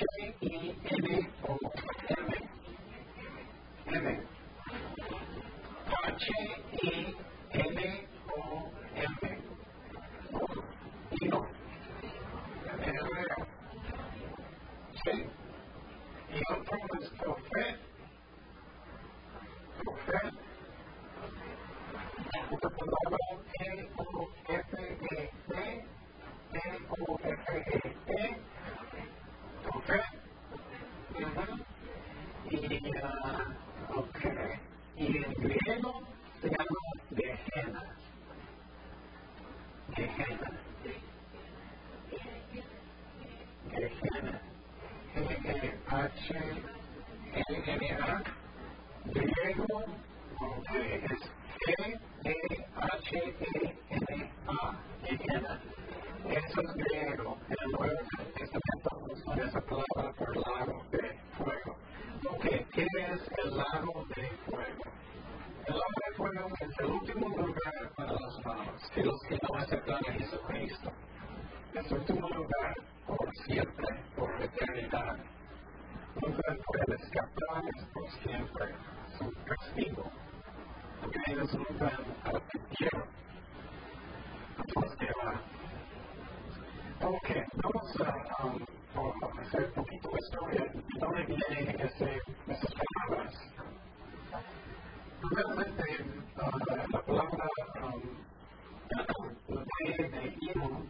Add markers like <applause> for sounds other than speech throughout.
J-E-M-A-O que los que no aceptan a Jesucristo. Es el último lugar por siempre, por eternidad. Nunca pueden escapar por siempre. Es un castigo. Porque ellos nunca arrepintieron. Entonces. Ok, vamos a um, hacer un poquito de historia. ¿De dónde vienen esas palabras? Realmente, uh, la palabra um, de, de Idom,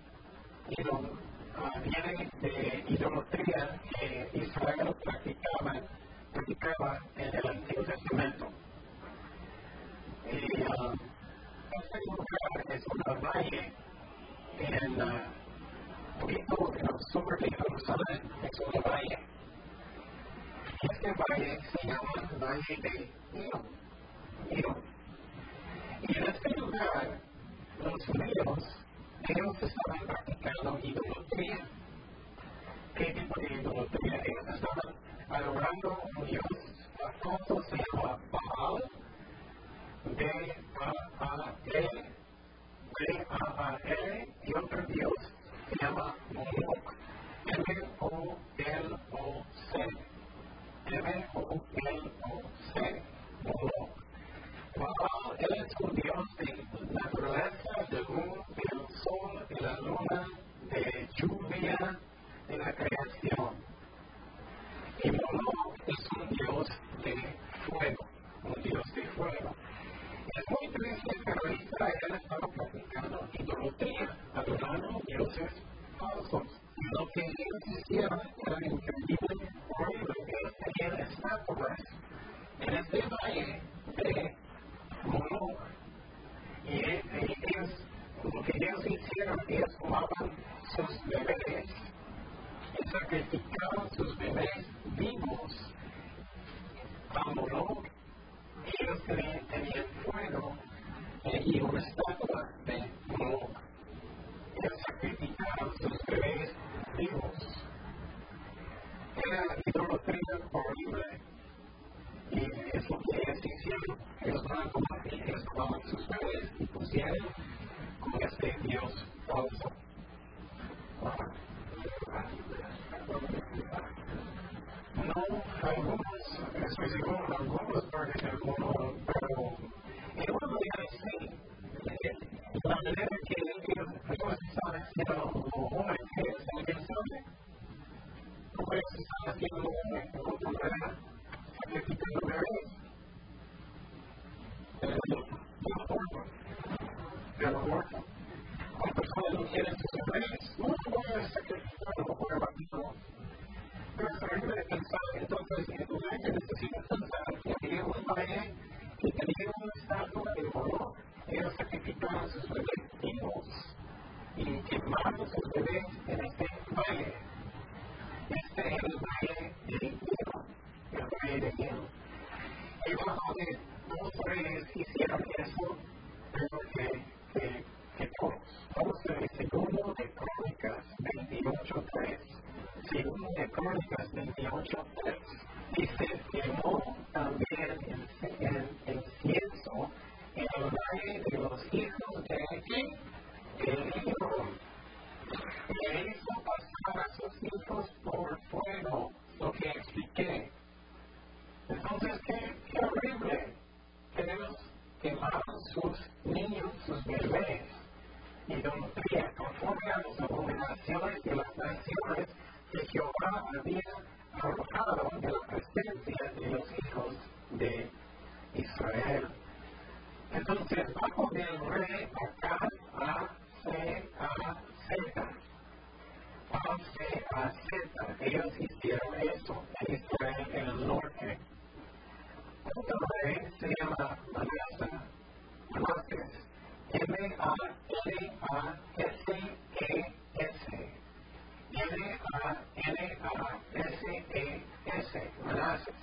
Idom uh, viene de idolatría que Israel practicaba, practicaba en el Antiguo Testamento. Este lugar es una valle en uh, poquito en el sur de Jerusalén, es una valle. Este valle se llama Valle de Hino. Hino. Y en este lugar, los judíos, ellos estaban practicando idolatría. ¿Qué tipo de idolatría? Ellos estaban adorando a un dios, a todos se llama Baal, B-A-A-L, B-A-A-L, y otro dios se llama Moloch. M-O-L-O-C. M-O-L-O-C. Moloch. Baal, él es un dios de naturaleza, del mundo, del sol, de la luna, de lluvia, de la creación. Y Moloch es un dios de fuego, un dios de fuego. Es muy triste, pero Israel estaba practicando idolatría, adorando dioses falsos. Lo que ellos hicieron era increíble, horrible. Ellos tenían estatuas en este valle de Moloch. Y ellos, lo que ellos hicieron, ellos tomaban sus bebés y sacrificaban sus bebés vivos a Moloch ellos tenían, tenían fuego eh, y una estatua de Moloch. Ellos sacrificaban sus bebés vivos. Era idolatría horrible. Y es lo que ellos hicieron. Ellos van a tomar, ellos tomaban sus bebés y pusieron con este Dios falso. No, algunos, estoy seguro, algunos partes del mundo, pero en una manera sí. La manera que ellos están haciendo como hombres, ¿alguien sabe? ¿Cómo ellos están haciendo como manera sacrificando bebés? El aborto. El aborto. Cuando personas no quieren sus bebés, no pueden sacrificar, no pueden matarlo. Pero es horrible pensar entonces en un que necesita pensar que ellos rey de Egipto. Y bajo de dos reyes hicieron eso, pero que, que, que todos. Vamos a ver segundo de Crónicas 28.3. Segundo de Crónicas 28.3. Dice, quemó también el, el, el cienzo en el valle de los hijos de el hijo. Le hizo pasar a sus hijos por fuego, lo que expliqué. Entonces, qué, qué horrible. Queremos quemar sus niños, sus bebés, idolatría, conforme a las abominaciones de las naciones que Jehová había arrojado de la presencia de los hijos de Israel. Entonces, bajo del rey Acá, A, C, A, Z. A, C, A, Z. Ellos hicieron eso en Israel, en el norte. Otro rey se llama Manasa, Manases. M-A-N-A-S-E-S. M-A-N-A-S-E-S. Manases.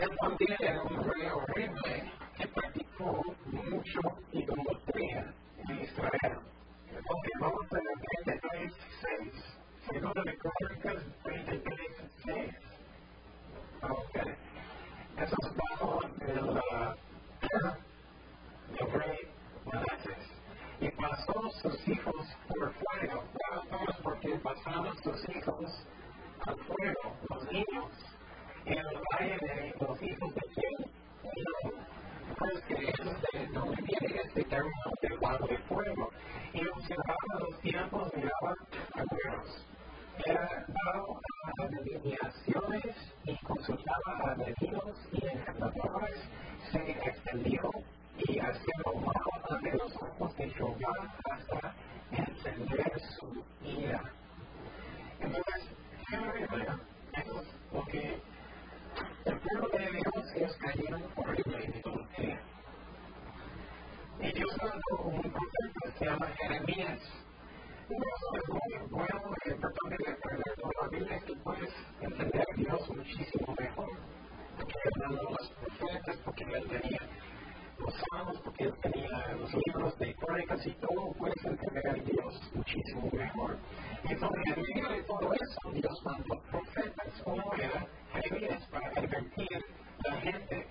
Él también era un rey horrible que practicó mucho idolatría mejor. Porque él mandó los profetas, porque él tenía los salmos, porque él tenía los libros de crónicas y todo, puedes entender a Dios muchísimo mejor. Entonces, en medio de todo eso, Dios mandó profetas. Uno era Jeremías para advertir a la gente.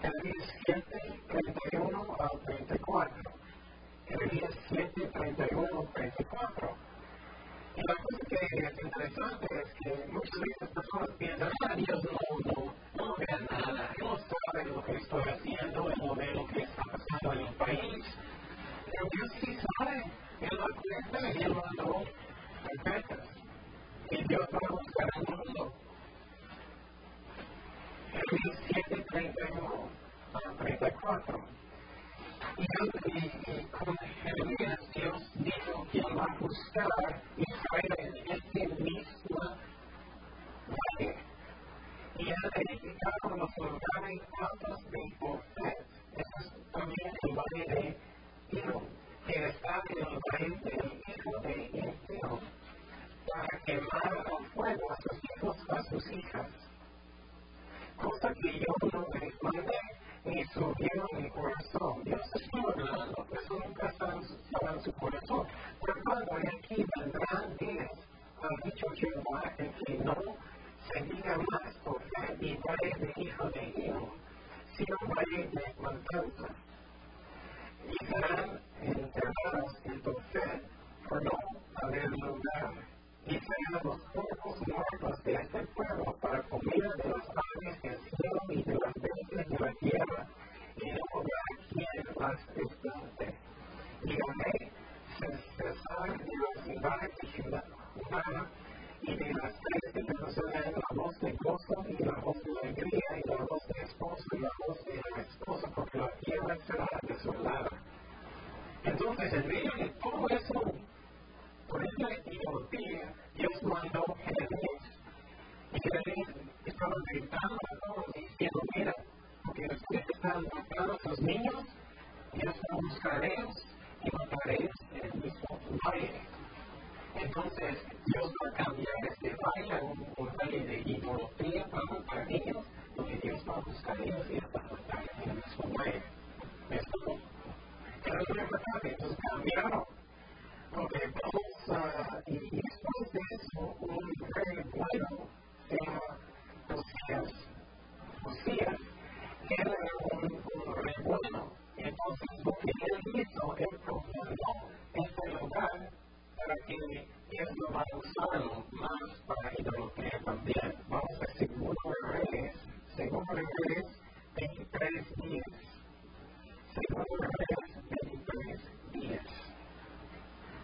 Jeremías 7, 31 al 34. Jeremías 7, 31 al 34. Y la cosa que es interesante es que muchas veces personas piensan, ah, Dios no, no, no ve nada, no sabe lo que estoy haciendo, Él no ve lo que está pasando en el país. Pero Dios sí sabe, Él lo cuenta y Él mandó profetas. Y Dios va a buscar al mundo. Jeremías 7, 31 al 34. Cosa que yo no mandé ni subió en mi corazón. Dios estuvo hablando, eso nunca estaba en su corazón. Por tanto, aquí vendrán días, ha dicho Jehová, en que no se diga más por fe y valle de hijo de hijo, sino valle de matanza. Y serán enterrados en tu fe por no haber lugar. Y serán los cuerpos muertos de este pueblo para comida de las aves del cielo y de las bestias de la tierra, y no habrá quien las espante. Y haré cesar de los lugares de humana y de las tres de Jerusalén la voz de gozo y la voz de alegría y la voz de esposo y la voz de la esposa, porque la tierra será desolada. Entonces, en medio de todo eso, por esa idolatría, Dios mandó Jeremías. Y Jeremías estaba gritando a todos diciendo, mira, porque ustedes están matando a los niños, yo buscaréis y mataréis en el mismo valle. Entonces, Dios va a cambiar este valle a un, un valle de idolatría para matar niños. a buscar y así hasta estar en el mismo muelle. Esto era lo importante, entonces cambiaron. Ok, vamos a. Y después de eso, un rey bueno se llama Josías. Josías era un, un. Entonces, lo que él hizo, él profundizó este lugar para que él lo va a usarlo más para idolatría también. Vamos a segundo de Reyes, segundo de Reyes 23 días. Segundo de Reyes 23 días.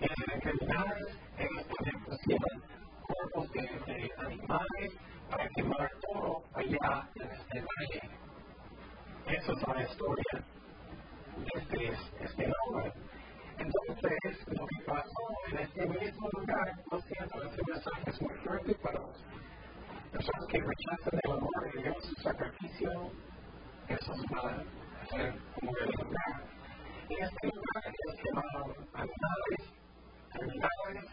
murieron en pusieron cuerpos de, de animales para quemar todo allá en este valle. Esa es la historia de este, este nombre. Entonces, lo que pasó en este mismo lugar, lo siento, este mensaje es muy fuerte para los personas que rechazan el amor de Dios, su sacrificio, eso es mal, como el lugar. Y este lugar es quemado animales, animales,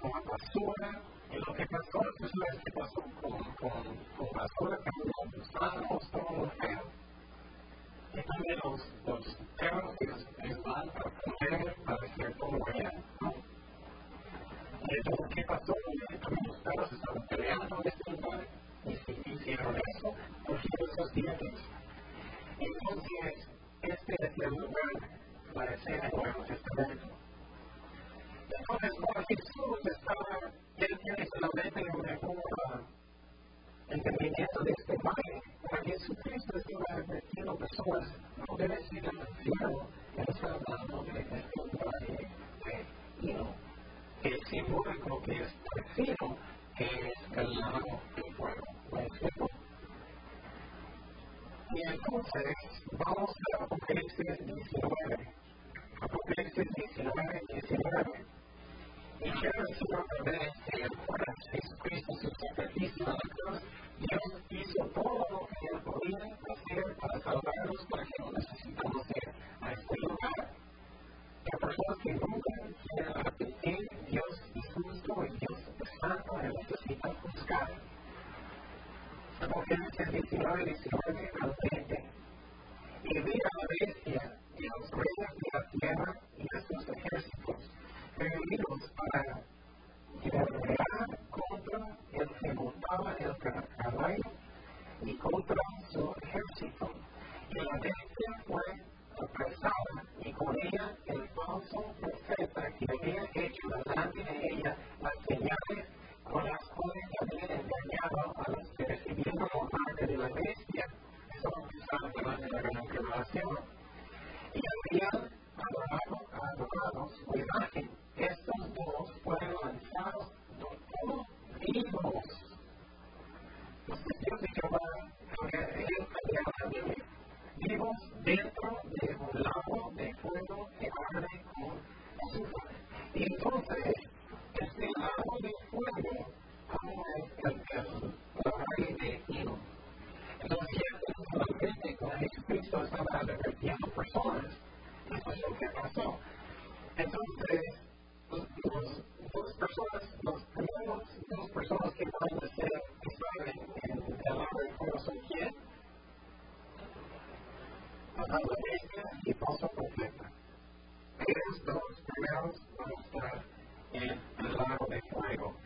como basura, y lo que pasó, es que pasó con, con, con basura, Apocalipsis 19, 19 al estaba revertiendo personas. Eso es lo que pasó. Entonces, los, los, dos personas, los primeros dos personas que van a ser Israel en el árbol son quién? La derecha y paso completa. Ellos dos primeros van a estar en el lago de fuego.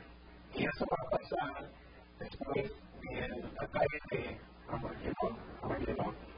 Y eso va a pasar después del ataque de Armagedón.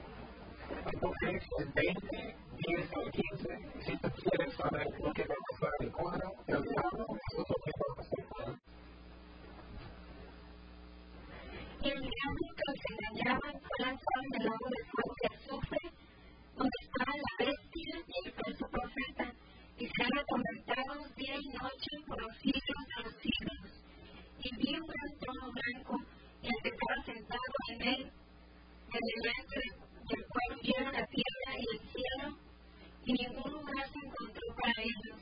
Entonces, eso es lo que va a pasar con el, el diablo. Apocalipsis 20, 10 al 15. ¿Se recuerdan otra vez? Apocalipsis 20, 10 al 15. Si tú quieres saber que cuadro, el lo que va Y el engañaba fue lanzado en el de azufre, donde estaba la bestia y el falso profeta, y serán atormentados día y noche por los siglos de los siglos. Y vi un trono blanco, y el que estaba sentado en él, en delante del cual vieron la tierra y el cielo, y ningún lugar se encontró para ellos.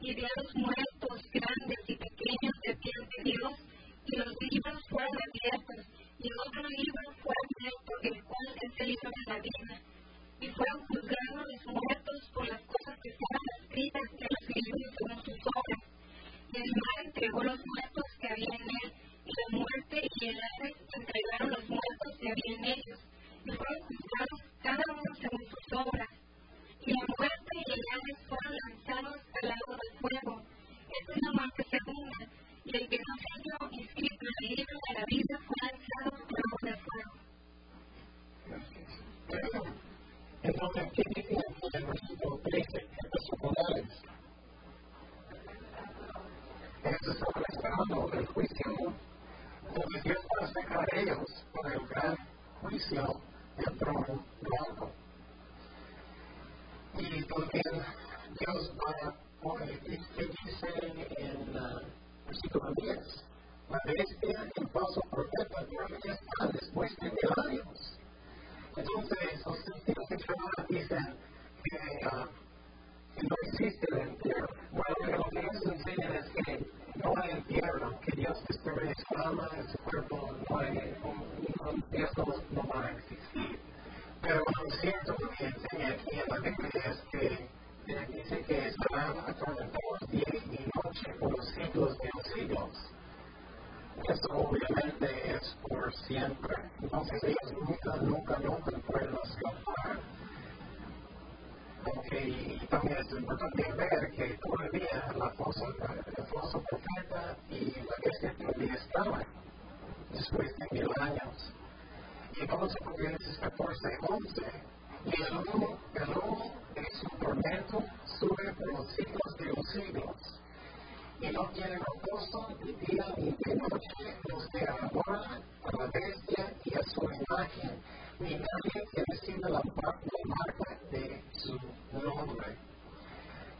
Y vi a los muertos, grandes y pequeños, de ante Dios, y los libros fueron abiertos, y otro libro fue abierto, el cual es el libro de la vida. Y fueron juzgados los muertos por las cosas que estaban escritas en los libros según sus obras. Y el mar entregó los muertos que había en él, y la muerte y el Hades entregaron los muertos que había en ellos, y fueron juzgados cada uno según sus obras. Y la muerte y el Hades fueron lanzados al lago del fuego. Esta es la muerte segunda, y el que no halló inscrito en libro de la vida fue lanzado al lago del fuego. Entonces, ¿qué dice aquí el versículo 13? Estos son modales. Estos estaban esperando el juicio. Entonces, Dios va a sacar a ellos para el gran juicio trono blanco. Y también Dios va ¿qué dice en versículo 10? La bestia el falso profeta todavía están después de mil años. Entonces, los testigos de Jehová dicen que, uh, que no existe el infierno. Bueno, lo que nos enseñan es que no hay infierno, que Dios destruye su alma, su cuerpo, no hay, un, no va a existir. Pero lo cierto que enseña aquí en la Biblia es que dice que estarán atormentados día y noche por los siglos de los siglos. Eso obviamente es por siempre. Entonces ellos nunca, nunca, nunca pueden escapar. Okay, y también es importante ver que todavía la falsa, el falso profeta y la bestia todavía estaban después de mil años. Y vamos a Apocalipsis 14, 11. Y el humo, el de su tormento sube por los siglos de los siglos y no tienen reposo ni día ni de noche los que adoran a la bestia y a su imagen, ni nadie que reciba la, la marca de su nombre.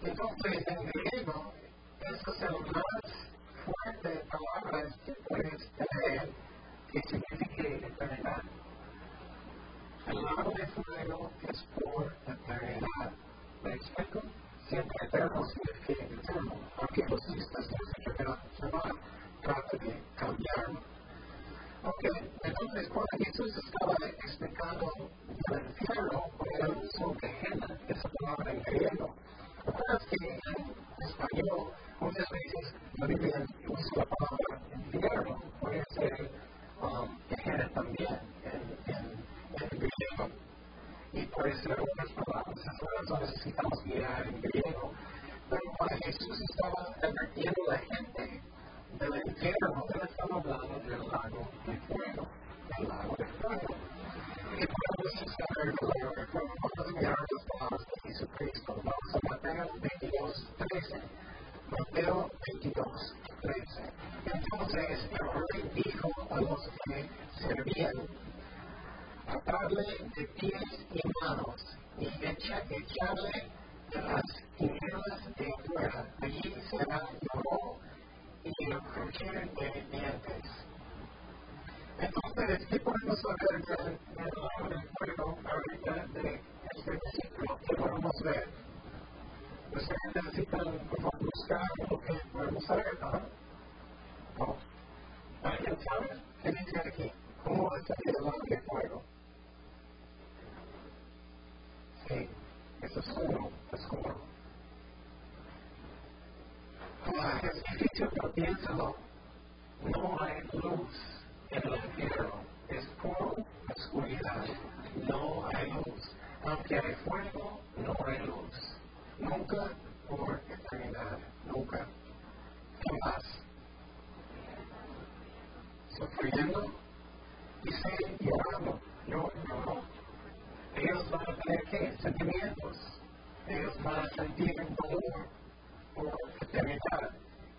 Entonces, en griego, esa es la más fuerte palabra que puedes tener que significa eternidad. El lago de fuego es por eternidad. ¿Me explico? siempre eterno significa eterno, aunque los listas que se va trata de cambiarlo. Ok, entonces cuando Jesús estaba explicando el infierno, era el mismo que Gehenna, esa palabra en griego. ¿Recuerdas que en español muchas veces la Biblia usa la palabra infierno? Puede ser um, Gehenna también en, en, en griego y puede ser otras palabras. Por necesitamos mirar en griego. Pero cuando Jesús estaba advirtiendo a la gente del infierno, él estaba hablando del lago de fuego. El lago de fuego. Y podemos saber el lago de fuego. Vamos a mirar las palabras de Jesucristo. Vamos a Mateo 22, 13. Mateo 22, 13. Entonces el rey dijo a los que servían atarle de pies y manos y echa, echarle de las tinieblas de fuera. Allí será lloró y crujir de dientes. Entonces, ¿qué podemos saber del, del fuego ahorita de este versículo? ¿Qué podemos ver? Ustedes necesitan buscar lo que podemos saber, ¿no? ¿No? ¿Alguien sabe? ¿Qué dice aquí? ¿Cómo va a salir el lago de fuego? Sí, es uno, es uno. Ah, difícil, pero piénsalo. No hay luz en el infierno, es puro oscuridad. No hay luz. Aunque hay fuego, no hay luz. Nunca por eternidad, nunca. Jamás. Sufriendo siguen llorando. Yo no. Ellos van a tener que sentimientos. Ellos van a sentir dolor por eternidad.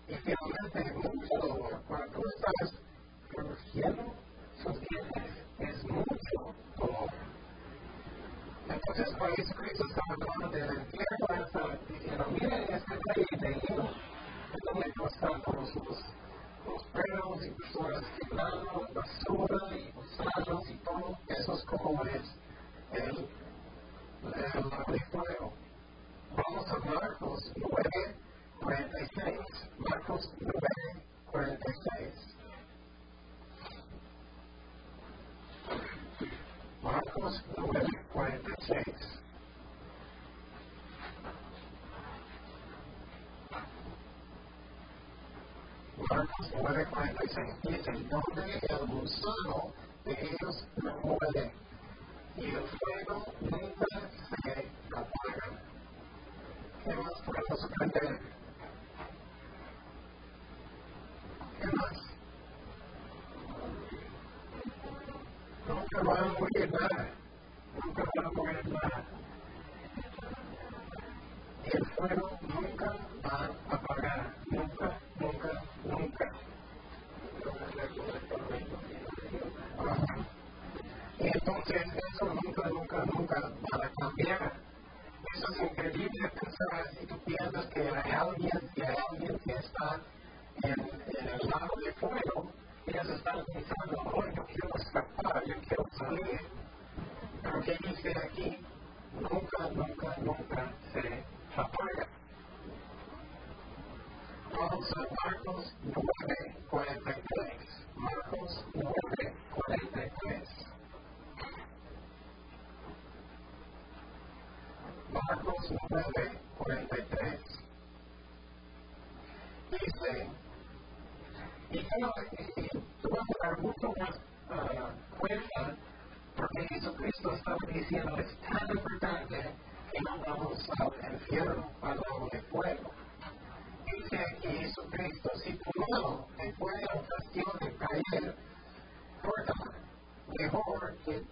Y finalmente, mucho. Cuando tú estás produciendo sus dientes, es mucho dolor. Entonces, cuando Jesucristo estaba hablando del infierno, estaba diciendo, miren este rey de hilo, donde están todos los, los perros y personas quebrando, basura y gusanos y todo, eso es como es el, el de fuego. Vamos a Marcos 9, 46. Marcos 9, 46. Marcos 9, 46. Marcos 9, 46 dice, donde el gusano de ellos no muere y el fuego nunca se apaga. ¿Qué más podemos aprender? ¿Qué más? Nunca va a morir nada. Nunca nunca a apagar. Nunca, nunca, nunca. Entonces eso nunca, nunca, nunca va a cambiar. Eso es pensar si piensas que hay alguien, que que está en, en el lago de fuego, ellos están pensando, oh, yo quiero escapar, yo quiero salir. Pero ¿qué dice aquí? Nunca, nunca, nunca se apaga. Vamos a Marcos 9, 43. Marcos 9, 43. Marcos 9, 43. Dice, y tú vas a dar mucho más uh, cuenta porque Jesucristo estaba diciendo es tan importante que no vamos al infierno, al lago de fuego. Dice aquí Jesucristo, si tu mano te puede ocasión de caer, corta, mejor que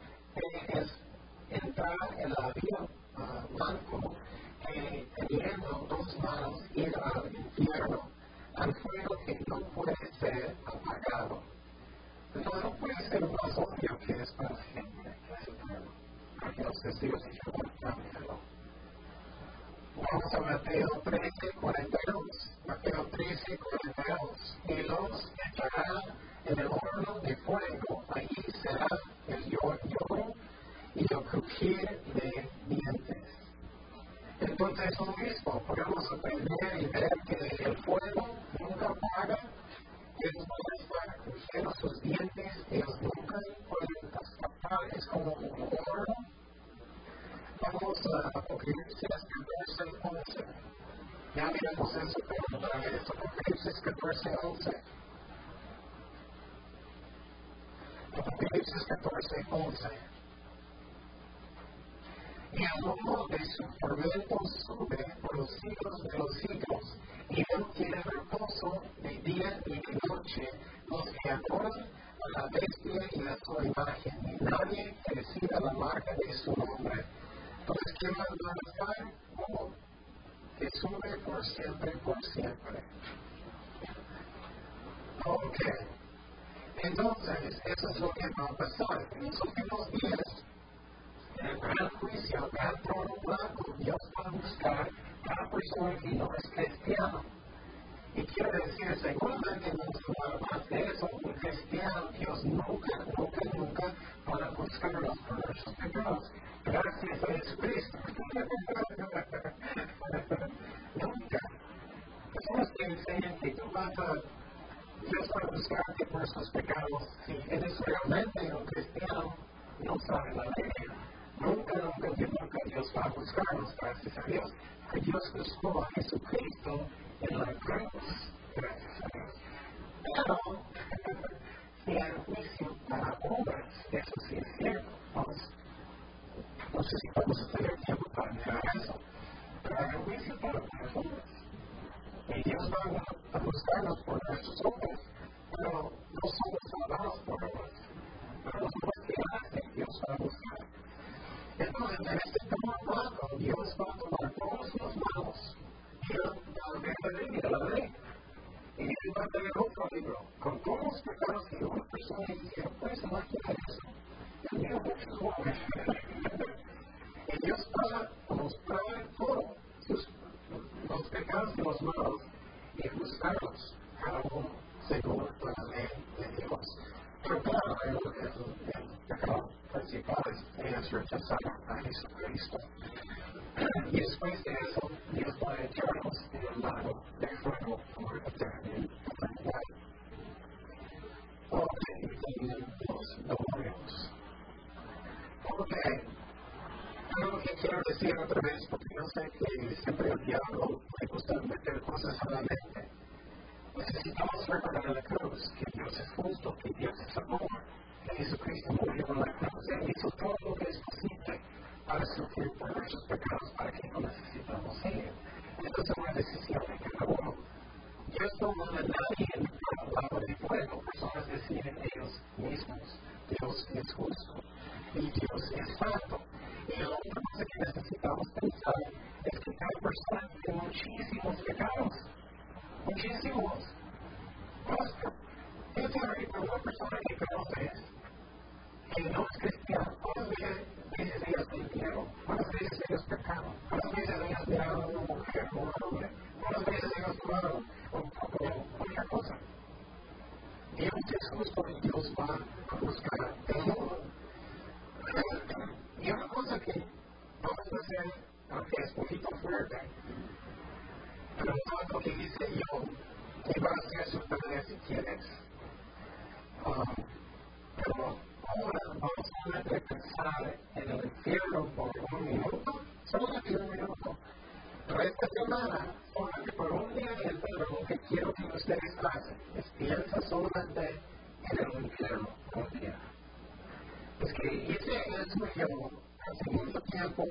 es entrar en la vida uh, blanco que teniendo dos manos ir al infierno, al fuego que no puede ser apagado. Entonces no puede ser más obvio que es para siempre, los testigos cámbialo. Vamos a Mateo 13, 42. Mateo 13, 42. Y los echará en el horno de fuego, allí será el lloro y el crujir de dientes. Entonces, lo mismo, podemos aprender y ver que el fuego nunca apaga, que es estar crujiendo sus dientes, ellos nunca pueden escapar, es como un horno. Vamos a Apocalipsis 14, 11. Ya miramos eso, pero otra vez, Apocalipsis 14, 11. Apocalipsis 14, 11 y humo de su tormento sube por los siglos de los siglos, y no tiene reposo de día ni de noche los que adoran a la bestia y a su imagen, y nadie que reciba la marca de su nombre. Entonces, ¿qué más va a estar? Humo, que sube por siempre, por siempre. Ok. Entonces, eso es lo que va a pasar. En los últimos días, en el juicio, trono blanco, Dios va a buscar a persona que no es cristiano. Y quiero decir, seguramente no se va a más de eso, un cristiano, Dios nunca, nunca, nunca va a buscarlos por nuestros pecados. Gracias a Jesucristo. nunca. Personas que enseñan que tú vas a Dios va a buscarte por sus pecados. Si eres realmente un cristiano, no sabe la ley. Nunca, nunca, nunca Dios va a buscarnos, gracias a Dios. Dios buscó a Jesucristo en la cruz, que siempre el diablo le gusta meter cosas a la mente. Necesitamos recordar la cruz, que Dios es justo, que Dios es amor, que Jesucristo murió en la cruz. Él hizo todo lo que es posible para sufrir por nuestros pecados, para que no necesitamos ir. Esta es una decisión de cada uno. Dios no manda a nadie en la lago de fuego. Personas deciden ellos mismos. Dios es justo y Dios es santo. Y la otra cosa que necesitamos pensar es que tiene muchísimos pecados. Muchísimos. Yo tengo una persona que conoces que no es cristiano. ¿Cuántas veces ellos mintieron? ¿Cuántas veces ellos pecaron? ¿Cuántas veces ellos miraron a una mujer o un hombre? ¿Cuántas veces ellos tomaron un poco de cualquier cosa? Dios es justo y Dios va a buscar el mundo. Y una cosa que vamos a hacer, aunque es un poquito fuerte, pero lo que dice yo, que va a hacer su tarea si quieres. Um, pero ahora vamos a pensar en el infierno por un minuto, solamente un minuto. Pero esta semana, solamente por un día en el verano, lo que quiero que ustedes hacen es piensa solamente en el infierno un día. Es que hice eso yo hace mucho tiempo,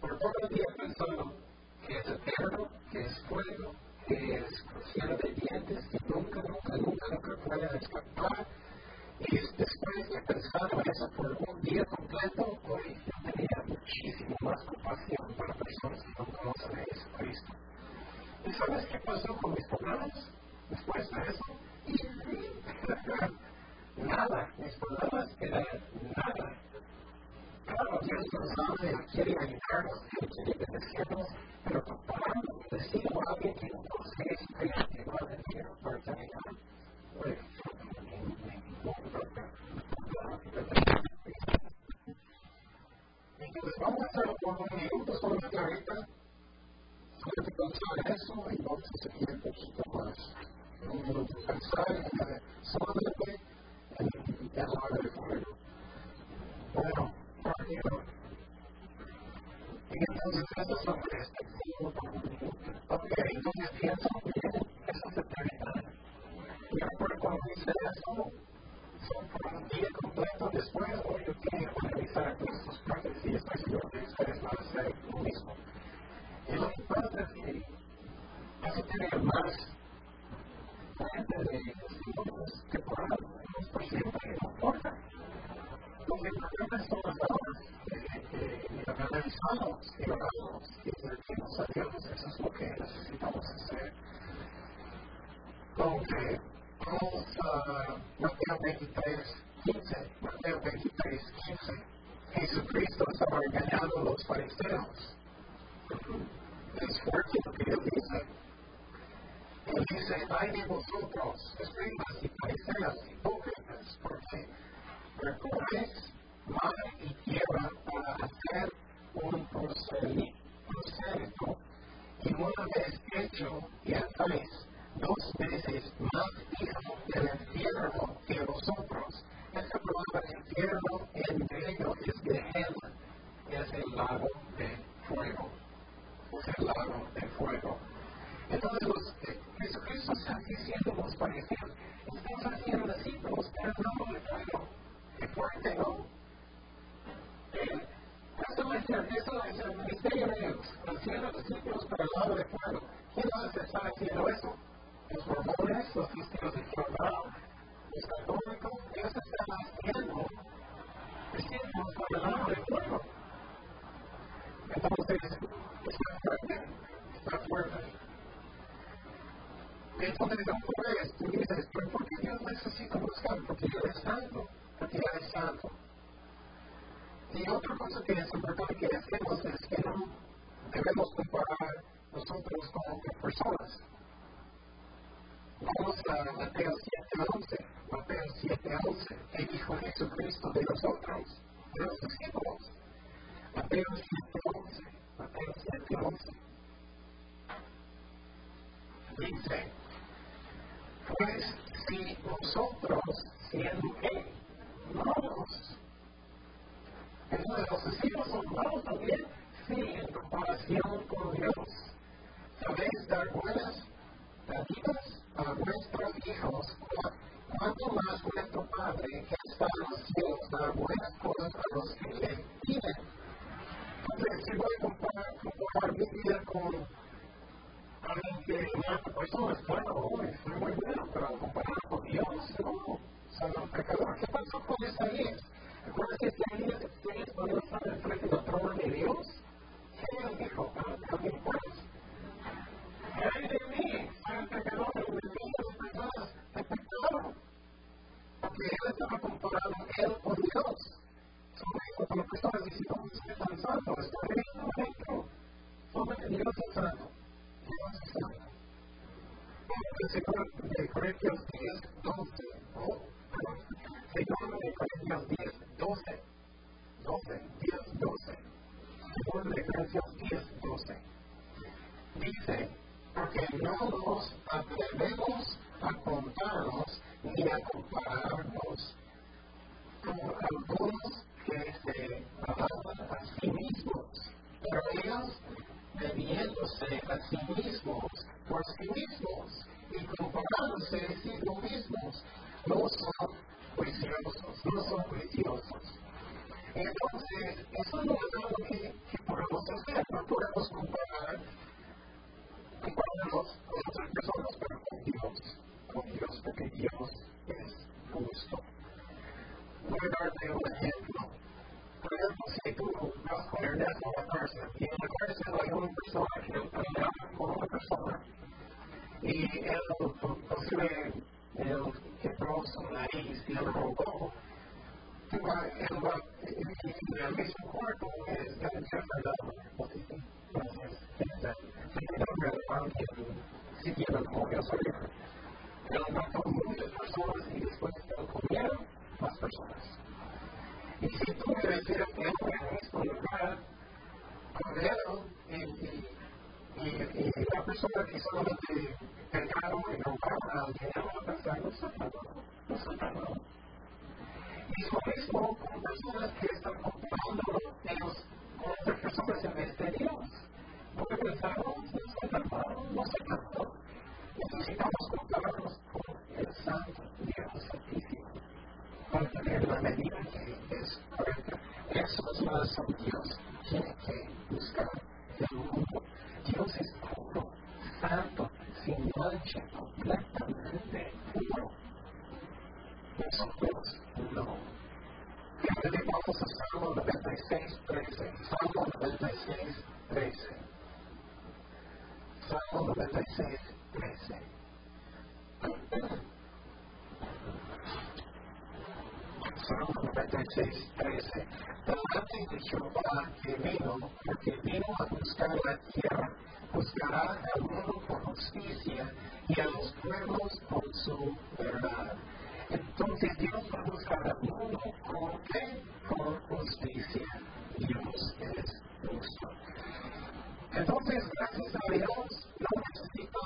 por todo el día pensando que es eterno, que es fuego, que es lleno de dientes, que nunca, nunca, nunca, nunca pueden escapar. Y después de pensar en eso por un día completo, hoy yo tenía muchísimo más compasión para personas que no conocen a Jesucristo. ¿Y sabes qué pasó con mis problemas después de eso? <laughs> nada, mis problemas eran nada. Claro, Dios nos ama, Él quiere ayudarnos, Él quiere bendecirnos, pero comparando, decirlo a alguien que no conoce a Jesucristo, que va a venir por eternidad, pues, entonces vamos a hacerlo por un minuto solamente ahorita, solamente pensar en eso y vamos a seguir un poquito más. Un minuto pensar en solamente en el lago de fuego. Bueno, partido. Y entonces eso es una perspectiva por un minuto. Ok, entonces pienso bien, eso es eternidad. Y ahora cuando dice eso, son por un día completo después, o yo quiero analizar nuestras partes y estoy seguro que ustedes van a hacer lo mismo. Y lo que pasa es que vas a tener más fuente de testimonios que por algo, por siempre, no importa. Lo que problema son las horas que analizamos y oramos y servimos a Dios, eso es lo que necesitamos hacer. Ok. Vamos a Mateo 23, 15. Mateo 23, 15. Jesucristo estaba engañando a los fariseos. Es fuerte lo que él dice. Él dice, ay de vosotros, escribas y fariseos, hipócritas, porque recorréis mar y tierra para hacer un prosélito, y y no dos veces más hijo del infierno que vosotros. Esta palabra infierno en griego es Gehenna, es el lago de fuego. Es el lago de fuego. Entonces, los, eh, Jesucristo está diciendo los fariseos, están haciendo discípulos para el lago de fuego. Qué fuerte, ¿no? Eso es el, es ministerio de Dios, haciendo discípulos para el lago de fuego. ¿Quién más está haciendo eso? Los mormones, los cristianos de Jehová, los católicos, ellos están haciendo discípulos para el lago de fuego. Entonces, está fuerte, está fuerte. Entonces, no puedes, tú dices, ¿por qué Dios necesita buscar? Porque Dios es santo, porque Él es santo. Y otra cosa que es importante que hacemos es que no debemos comparar nosotros con personas. Vamos a Mateo 7:11. Mateo 7:11. ¿Qué dijo Jesucristo de nosotros, de los discípulos? Mateo 7:11. Mateo 7:11. Dice, pues si vosotros, siendo que malos, entonces los discípulos son malos también, sí, en comparación con Dios. ¿Sabéis dar buenas dádivas a vuestros hijos? ¿Cuánto más vuestro Padre que está en los cielos da buenas cosas a los que le piden? Entonces, si voy a comparar, comparar mi vida con alguien que personas, claro, es muy bueno, pero comparar con Dios, no, son pecadores. ¿Qué pasó con Isaías? ¿Recuerdas que enfrente del trono de Dios? ¿Qué le dijo? De mí, soy un pecador, y de mí las personas. Porque él estaba él Dios. Usted es tan santo, está Dios es santo. Dios es santo. El Señor de Corintios 10, 12, oh, Señor de Corintios 10, 12, 12, 10, 12. Según de Corintios 10, 12. Dice, porque no nos atrevemos a contarnos ni a compararnos con algunos que se alaban a sí mismos, pero ellos bebiéndose a sí mismos por sí mismos y comparándose a sí mismos, no son juiciosos, no son juiciosos. Entonces, eso no es algo que, que podemos hacer, no podemos comparar compararnos con otras personas, pero con Dios, con Dios, porque Dios es justo. Voy a darte un ejemplo. Por ejemplo, si tú vas con Ernesto a la cárcel y en la cárcel hay una persona que pelea con una persona y él posible él quebró su nariz y él robó, tú vas, él va, en el mismo cuarto es la enfermedad, gracias, se queda alguien siguiendo como yo soy. Él mató muchas personas y después él comieron más personas. Y si tú me refieres que el mismo lugar con él y, la persona que solamente pecaron y robaron al dinero va a pensar, no soy tan no soy tan. Y lo mismo con personas que están comparando ellos con otras personas en vez de Dios. Porque pensamos, no soy tan no soy tan. Necesitamos compararnos con el Santo Dios Santísimo para tener la medida que es correcta. Eso es la razón Dios tiene que buscar el mundo. Dios es puro, santo, sin mancha, completamente puro. Nosotros no. Fíjate, vamos a Salmo 96, 13. Salmo 96, 13. Salmo 96, 13. Salmo 96, 13. Delante de Jehová que vino, porque vino a buscar la tierra, buscará al mundo por justicia y a los pueblos por su verdad. Entonces Dios va a buscar al mundo con qué? Con justicia. Dios es justo. Entonces, gracias a Dios, no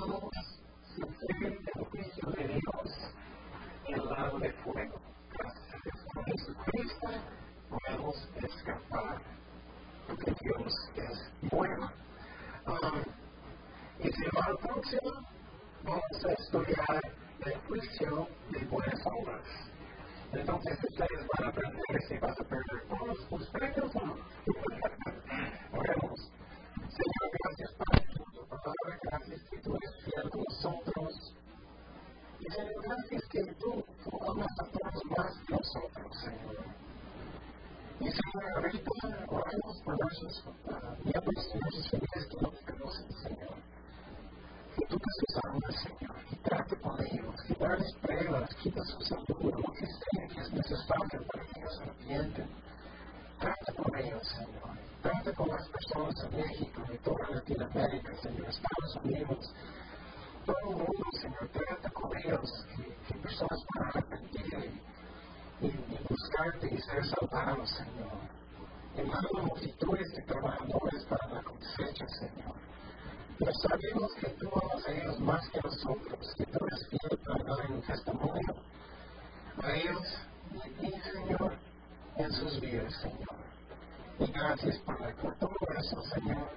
nosotros se el juicio de Dios en el lago de fuego. Gracias a Dios por Jesucristo podemos escapar, porque Dios es bueno. Um, y semana próxima vamos a estudiar el juicio de buenas obras. Entonces ustedes van a aprender si vas a perder todos tus premios o no. Oremos. Señor, gracias Padre palabra, que tú eres fiel con nosotros. Y Señor, gracias que tú, amas a todos más que nosotros, Señor. Y Señor, ahorita oramos por nuestros miembros y nuestras familias que no te conocen, Señor. Que tú te sus Señor, y trate con ellos, que darles pruebas, quita sus apuros, lo que sea que es necesario para que ellos entiendan. Trata con ellos, Señor. Trata con las personas en México, en toda Latinoamérica, Señor, Estados Unidos, todo el mundo, Señor, trata con ellos, que, personas puedan arrepentir y, y, buscarte y ser salvados, Señor. Manda multitudes de trabajadores para la cosecha, Señor. Pero sabemos que tú amas a ellos más que nosotros, que tú eres fiel para dar un testimonio a ellos y, y Señor, en sus vidas, Señor. Gracias, por todo eso, Señor.